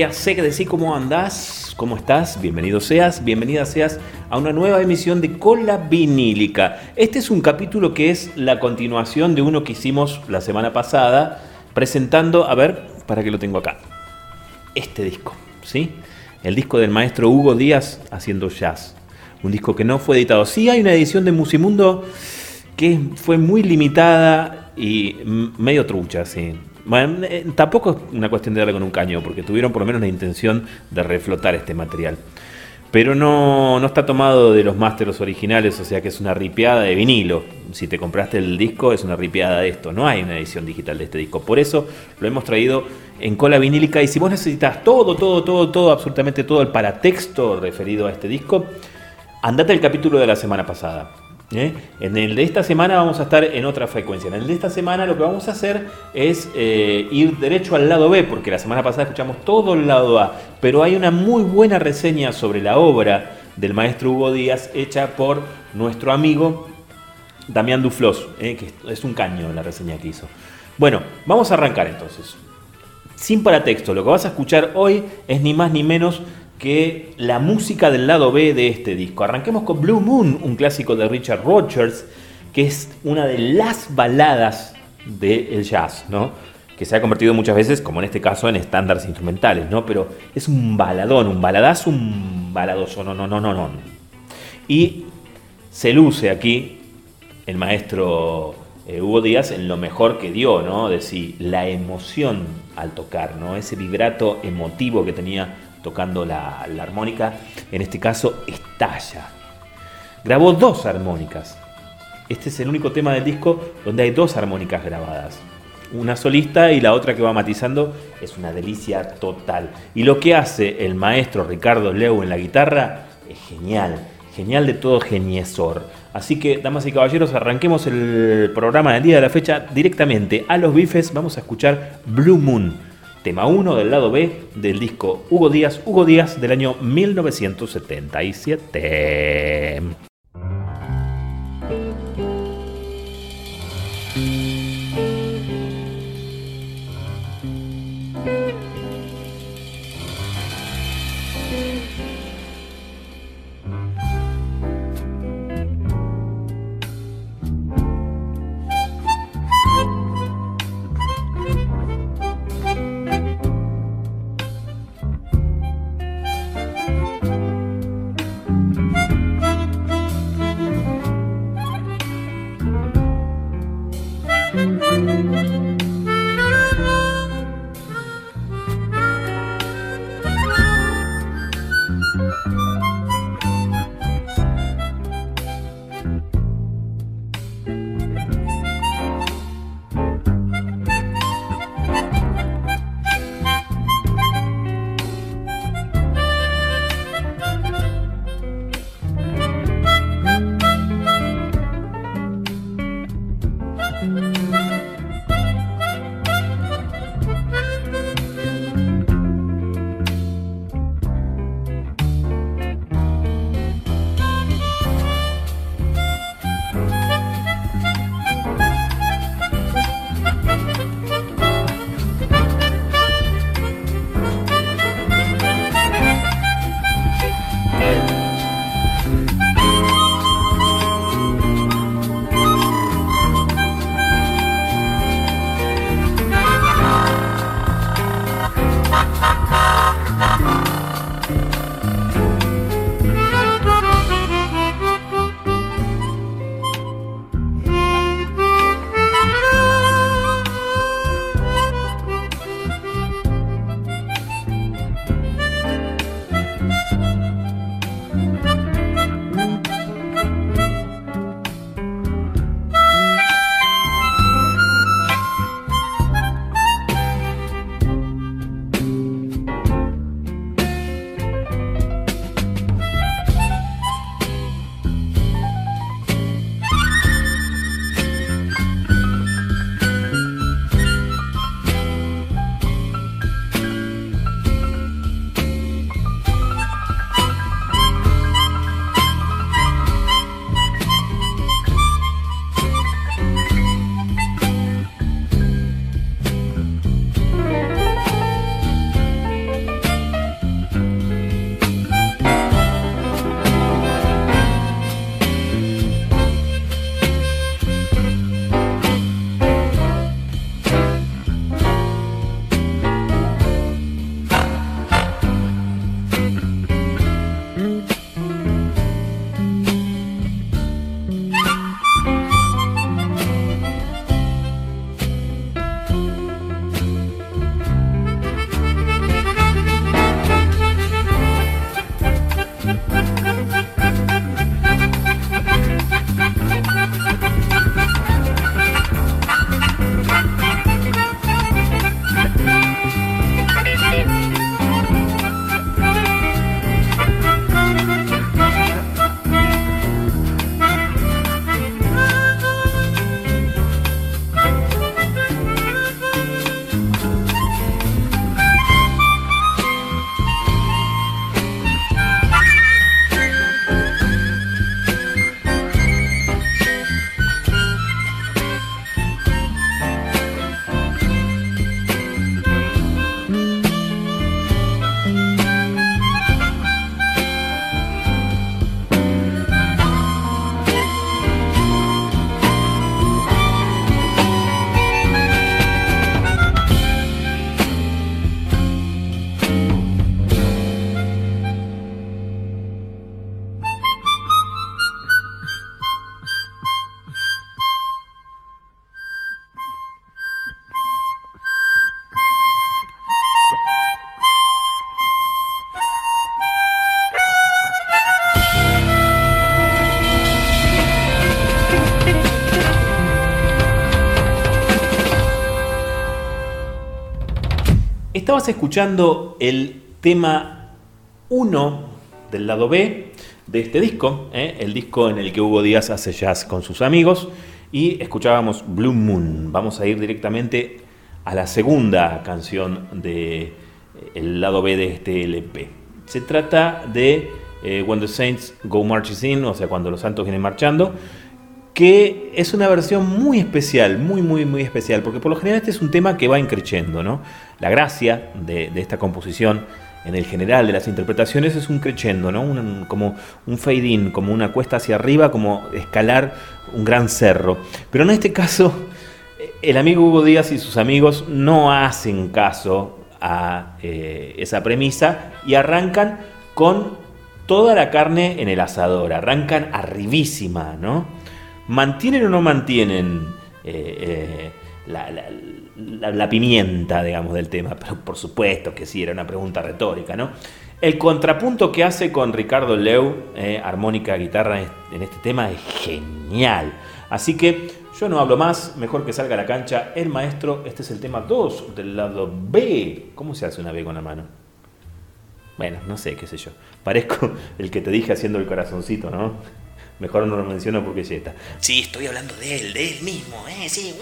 ¿Qué hace? ¿Qué decís? ¿Cómo andás? ¿Cómo estás? Bienvenido seas, bienvenida seas a una nueva emisión de Cola Vinílica. Este es un capítulo que es la continuación de uno que hicimos la semana pasada, presentando, a ver, para que lo tengo acá, este disco, ¿sí? El disco del maestro Hugo Díaz haciendo jazz. Un disco que no fue editado. Sí hay una edición de Musimundo que fue muy limitada y medio trucha, sí. Eh, tampoco es una cuestión de darle con un caño, porque tuvieron por lo menos la intención de reflotar este material. Pero no, no está tomado de los másteres originales, o sea que es una ripiada de vinilo. Si te compraste el disco, es una ripiada de esto. No hay una edición digital de este disco. Por eso lo hemos traído en cola vinílica. Y si vos necesitas todo, todo, todo, todo, absolutamente todo el paratexto referido a este disco, andate al capítulo de la semana pasada. ¿Eh? En el de esta semana vamos a estar en otra frecuencia. En el de esta semana lo que vamos a hacer es eh, ir derecho al lado B, porque la semana pasada escuchamos todo el lado A, pero hay una muy buena reseña sobre la obra del maestro Hugo Díaz hecha por nuestro amigo Damián Duflos, ¿eh? que es un caño la reseña que hizo. Bueno, vamos a arrancar entonces. Sin paratexto, lo que vas a escuchar hoy es ni más ni menos que la música del lado B de este disco. Arranquemos con Blue Moon, un clásico de Richard Rogers, que es una de las baladas del jazz, ¿no? que se ha convertido muchas veces, como en este caso, en estándares instrumentales, ¿no? Pero es un baladón, un baladazo, un baladoso, no, no, no, no, no. Y se luce aquí el maestro eh, Hugo Díaz en lo mejor que dio, ¿no? De la emoción al tocar, ¿no? Ese vibrato emotivo que tenía tocando la, armónica, en este caso estalla. Grabó dos armónicas. Este es el único tema del disco donde hay dos armónicas grabadas. Una solista y la otra que va matizando es una delicia total. Y lo que hace el maestro Ricardo Leu en la guitarra es genial, genial de todo geniesor. Así que, damas y caballeros, arranquemos el programa del día de la fecha directamente a los bifes. Vamos a escuchar Blue Moon tema 1 del lado B del disco Hugo Díaz, Hugo Díaz del año 1977. Estabas escuchando el tema 1 del lado B de este disco, ¿eh? el disco en el que Hugo Díaz hace jazz con sus amigos, y escuchábamos Blue Moon. Vamos a ir directamente a la segunda canción del el lado B de este LP. Se trata de eh, When the Saints Go Marching In, o sea, cuando los santos vienen marchando, que es una versión muy especial, muy, muy, muy especial, porque por lo general este es un tema que va increciendo, ¿no? La gracia de, esta composición en el general de las interpretaciones es un crescendo, ¿no? como un fade in, como una cuesta hacia arriba, como escalar un gran cerro. Pero en este caso, el amigo Hugo Díaz y sus amigos no hacen caso a eh, esa premisa y arrancan con toda la carne en el asador, arrancan arribísima, ¿no? ¿Mantienen o no mantienen eh, eh, la, pimienta, digamos, del tema? Pero por supuesto que sí, era una pregunta retórica, ¿no? El contrapunto que hace con Ricardo Leu, eh, armónica, guitarra, en este tema es genial. Así que yo no hablo más, mejor que salga a la cancha el maestro. Este es el tema 2 del lado B. ¿Cómo se hace una B con la mano? Bueno, no sé, qué sé yo. Parezco el que te dije haciendo el corazoncito, ¿no? Mejor no lo menciono porque ya está. Sí, estoy hablando de él, de él mismo, ¿eh? Sí.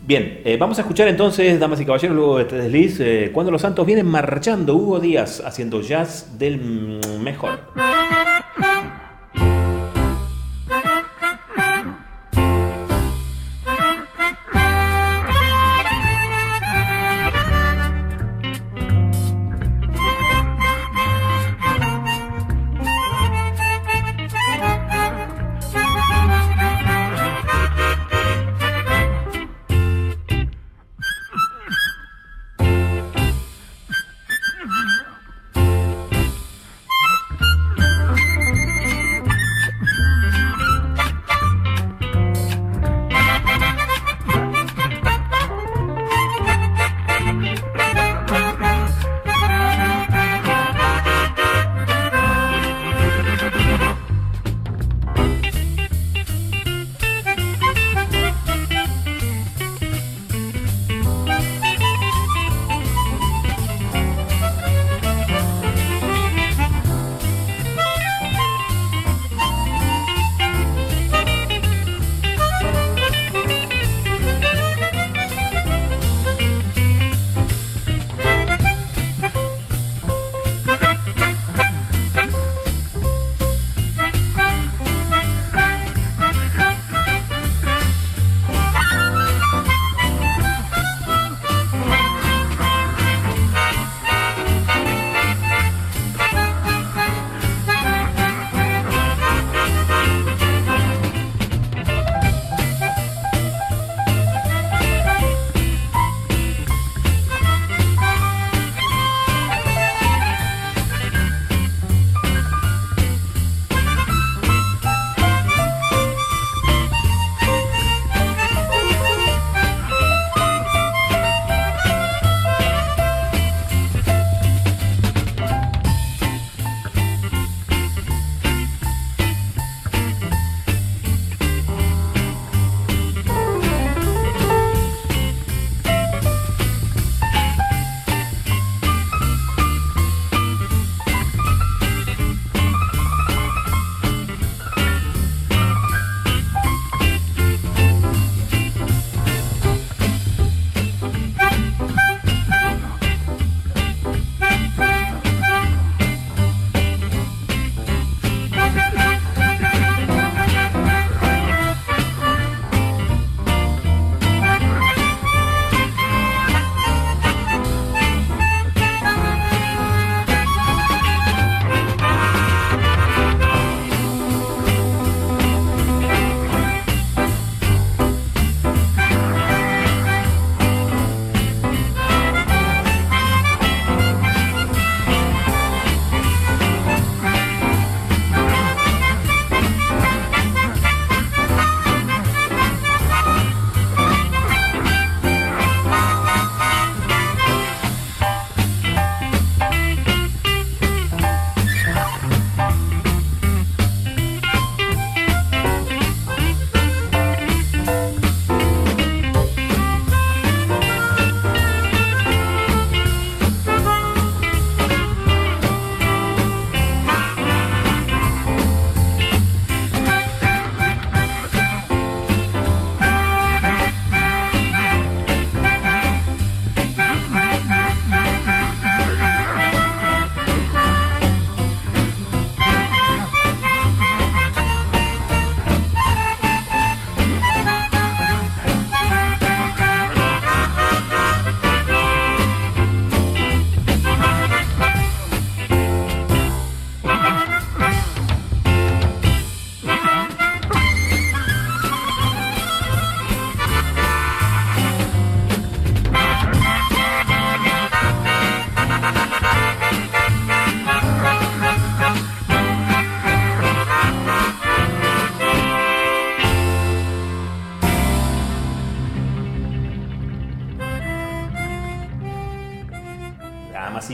Bien, eh, vamos a escuchar entonces, damas y caballeros, luego de este desliz, eh, cuando los santos vienen marchando, Hugo Díaz haciendo jazz del mejor.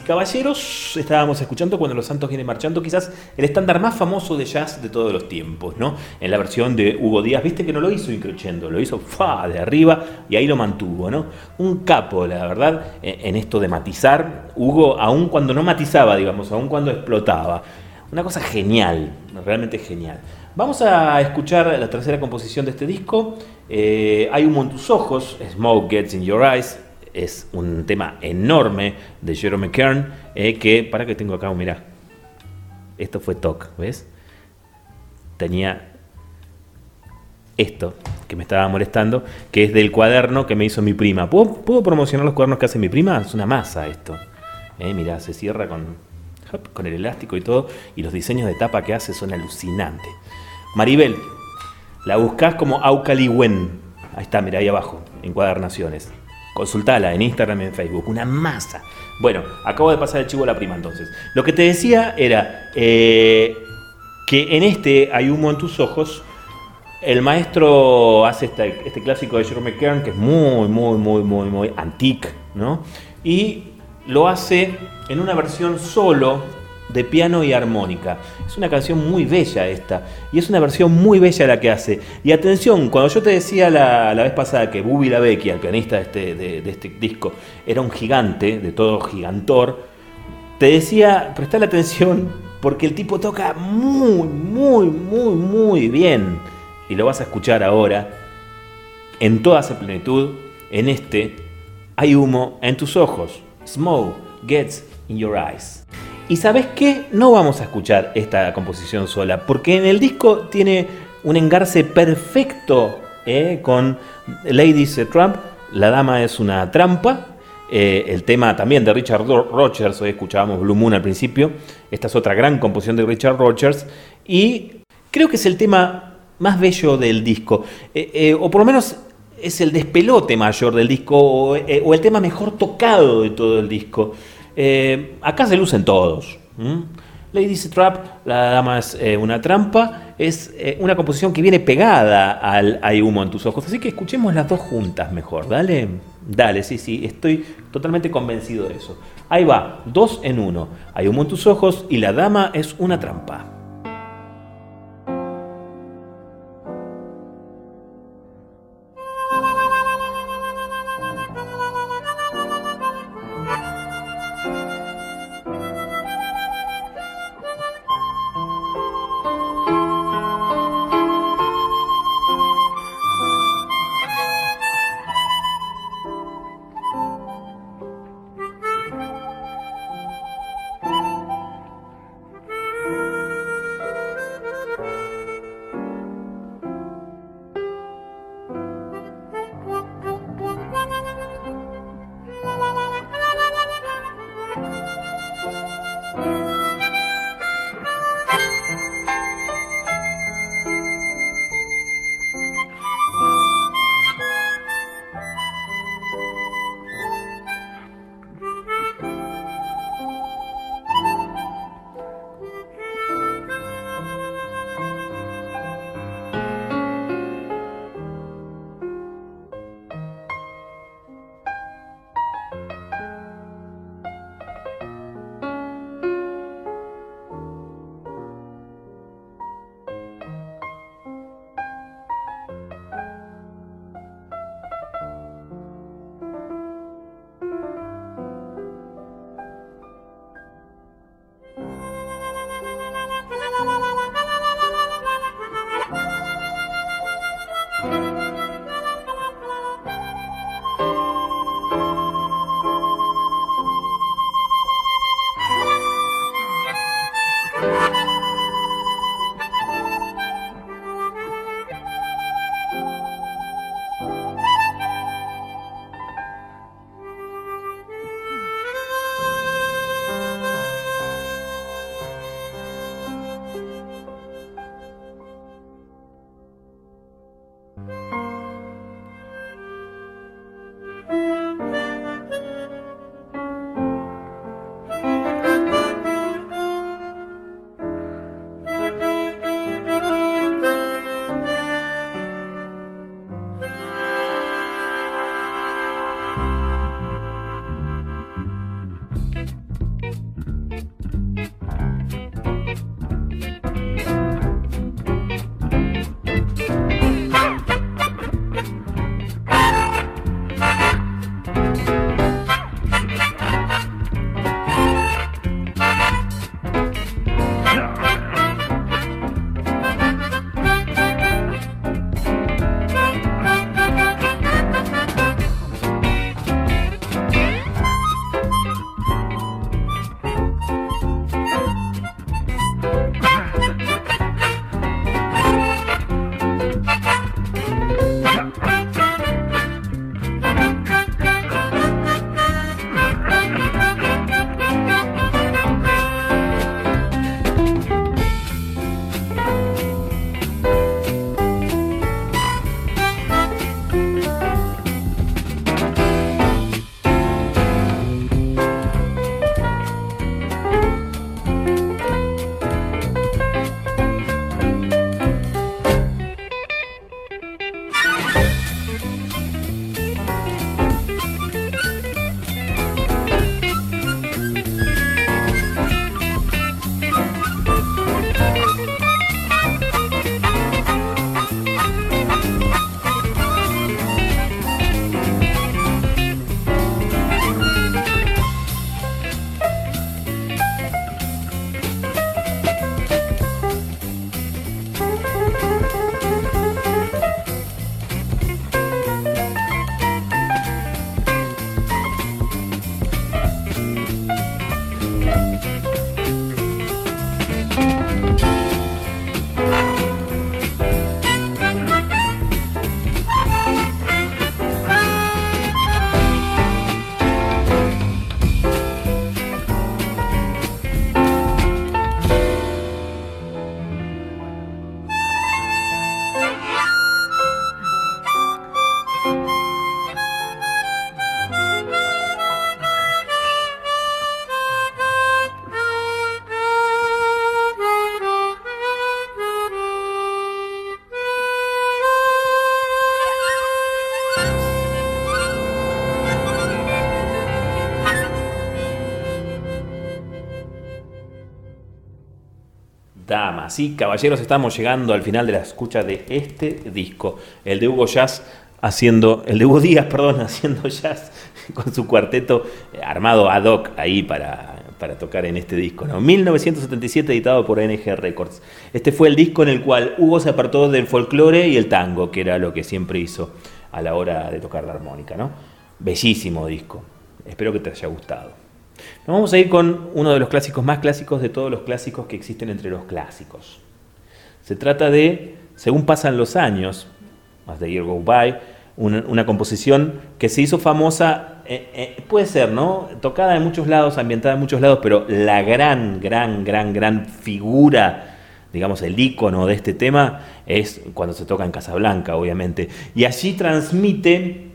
Caballeros, estábamos escuchando cuando los santos vienen marchando, quizás el estándar más famoso de jazz de todos los tiempos, ¿no? En la versión de Hugo Díaz, viste que no lo hizo increchendo, lo hizo fa de arriba y ahí lo mantuvo, ¿no? Un capo, la verdad, en esto de matizar. Hugo, aun cuando no matizaba, digamos, aun cuando explotaba. Una cosa genial, realmente genial. Vamos a escuchar la tercera composición de este disco. Eh, hay humo en tus ojos, Smoke Gets in Your Eyes, es un tema enorme de Jerome Kern, eh, que, para que tengo acá, mira, esto fue TOC, ¿ves? Tenía esto que me estaba molestando, que es del cuaderno que me hizo mi prima. ¿Puedo, promocionar los cuadernos que hace mi prima? Es una masa esto. Eh, mira, se cierra con, con el elástico y todo, y los diseños de tapa que hace son alucinantes. Maribel, la buscás como Aucaliwen. Ahí está, mira, ahí abajo, encuadernaciones. Consultala en Instagram y en Facebook. Una masa. Bueno, acabo de pasar el chivo a la prima entonces. Lo que te decía era eh, que en este Hay humo en tus ojos. El maestro hace este, clásico de Jerome Kern que es muy, muy, muy, muy, muy antique, ¿no? Y lo hace en una versión solo de piano y armónica. Es una canción muy bella esta, y es una versión muy bella la que hace. Y atención, cuando yo te decía la, vez pasada que Bubi Lavecchia, el pianista de este, de, este disco, era un gigante, de todo gigantor, te decía, la atención porque el tipo toca muy, muy, muy, muy bien. Y lo vas a escuchar ahora en toda su plenitud en este Hay humo en tus ojos. Smoke gets in your eyes. Y sabes qué, no vamos a escuchar esta composición sola, porque en el disco tiene un engarce perfecto eh, con Ladies Trump, La Dama es una trampa, eh, el tema también de Richard Rogers, hoy escuchábamos Blue Moon al principio, esta es otra gran composición de Richard Rogers, y creo que es el tema más bello del disco, eh, o por lo menos es el despelote mayor del disco, o el tema mejor tocado de todo el disco. Eh, acá se lucen todos. Lady Trap, La Dama es eh, una trampa, es eh, una composición que viene pegada al Hay humo en tus ojos. Así que escuchemos las dos juntas mejor, ¿dale? Dale, sí, sí, estoy totalmente convencido de eso. Ahí va, dos en uno. Hay humo en tus ojos y La Dama es una trampa. Y caballeros, estamos llegando al final de la escucha de este disco, el de Hugo Jazz haciendo, el de Hugo Díaz, perdón, haciendo jazz con su cuarteto armado ad hoc ahí para, para tocar en este disco, ¿no? 1977 editado por NG Records. Este fue el disco en el cual Hugo se apartó del folclore y el tango, que era lo que siempre hizo a la hora de tocar la armónica, ¿no? Bellísimo disco. Espero que te haya gustado. Nos vamos a ir con uno de los clásicos más clásicos de todos los clásicos que existen entre los clásicos. Se trata de, según pasan los años, As the Year Go By, una, composición que se hizo famosa, eh, eh, puede ser, ¿no? Tocada en muchos lados, ambientada en muchos lados, pero la gran, gran, gran, gran figura, digamos, el icono de este tema es cuando se toca en Casablanca, obviamente. Y allí transmite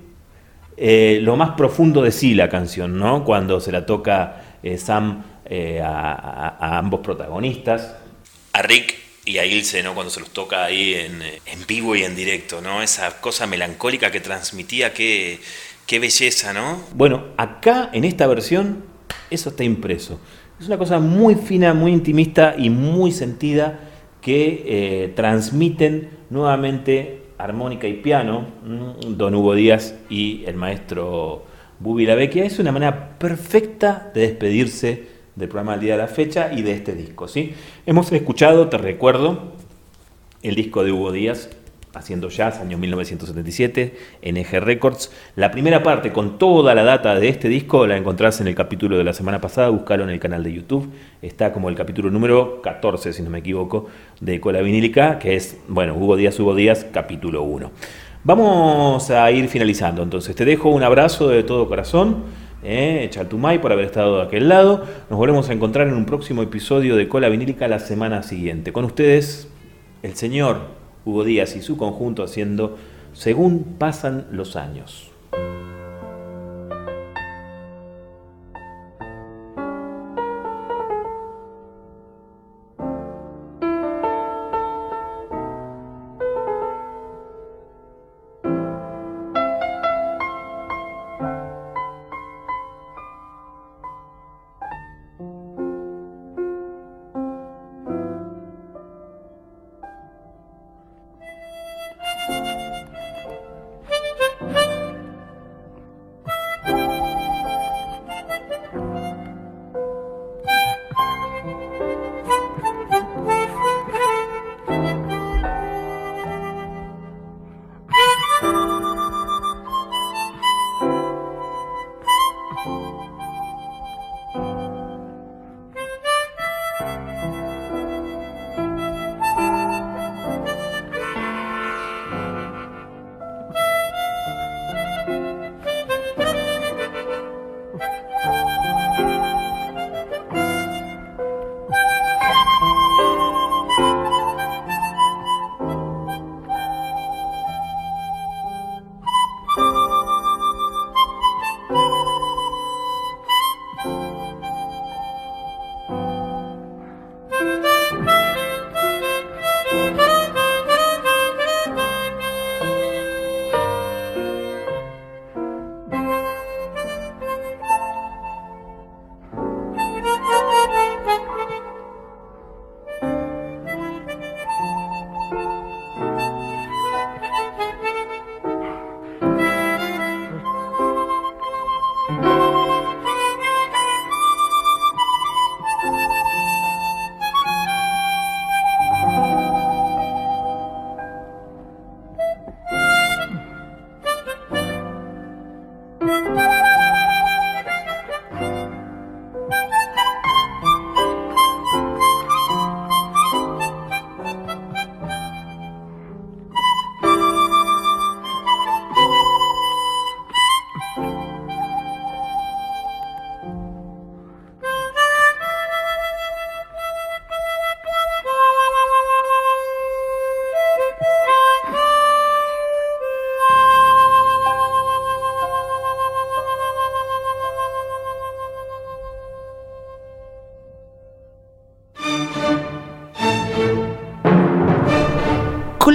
eh, lo más profundo de sí la canción, ¿no? Cuando se la toca eh, Sam eh, a, a- a ambos protagonistas. A Rick y a Ilse, ¿no? Cuando se los toca ahí en, en vivo y en directo, ¿no? Esa cosa melancólica que transmitía, qué, qué belleza, ¿no? Bueno, acá en esta versión eso está impreso. Es una cosa muy fina, muy intimista y muy sentida que transmiten nuevamente armónica y piano, mm, don Hugo Díaz y el maestro Bubi Lavecchia. Es una manera perfecta de despedirse del programa del día de la fecha y de este disco. ¿sí? Hemos escuchado, te recuerdo, el disco de Hugo Díaz, haciendo jazz, año 1977, NG Records. La primera parte con toda la data de este disco la encontrás en el capítulo de la semana pasada, buscalo en el canal de YouTube. Está como el capítulo número 14, si no me equivoco, de Cola Vinílica, que es, bueno, Hugo Díaz, Hugo Díaz, capítulo 1. Vamos a ir finalizando, entonces te dejo un abrazo de todo corazón. Eh, Chaltumay por haber estado de aquel lado. Nos volvemos a encontrar en un próximo episodio de Cola Vinílica la semana siguiente. Con ustedes, el señor Hugo Díaz y su conjunto haciendo Según pasan los años.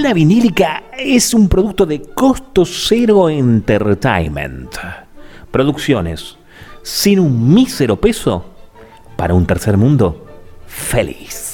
Cola Vinílica es un producto de Costo Cero Entertainment. Producciones sin un mísero peso para un tercer mundo feliz.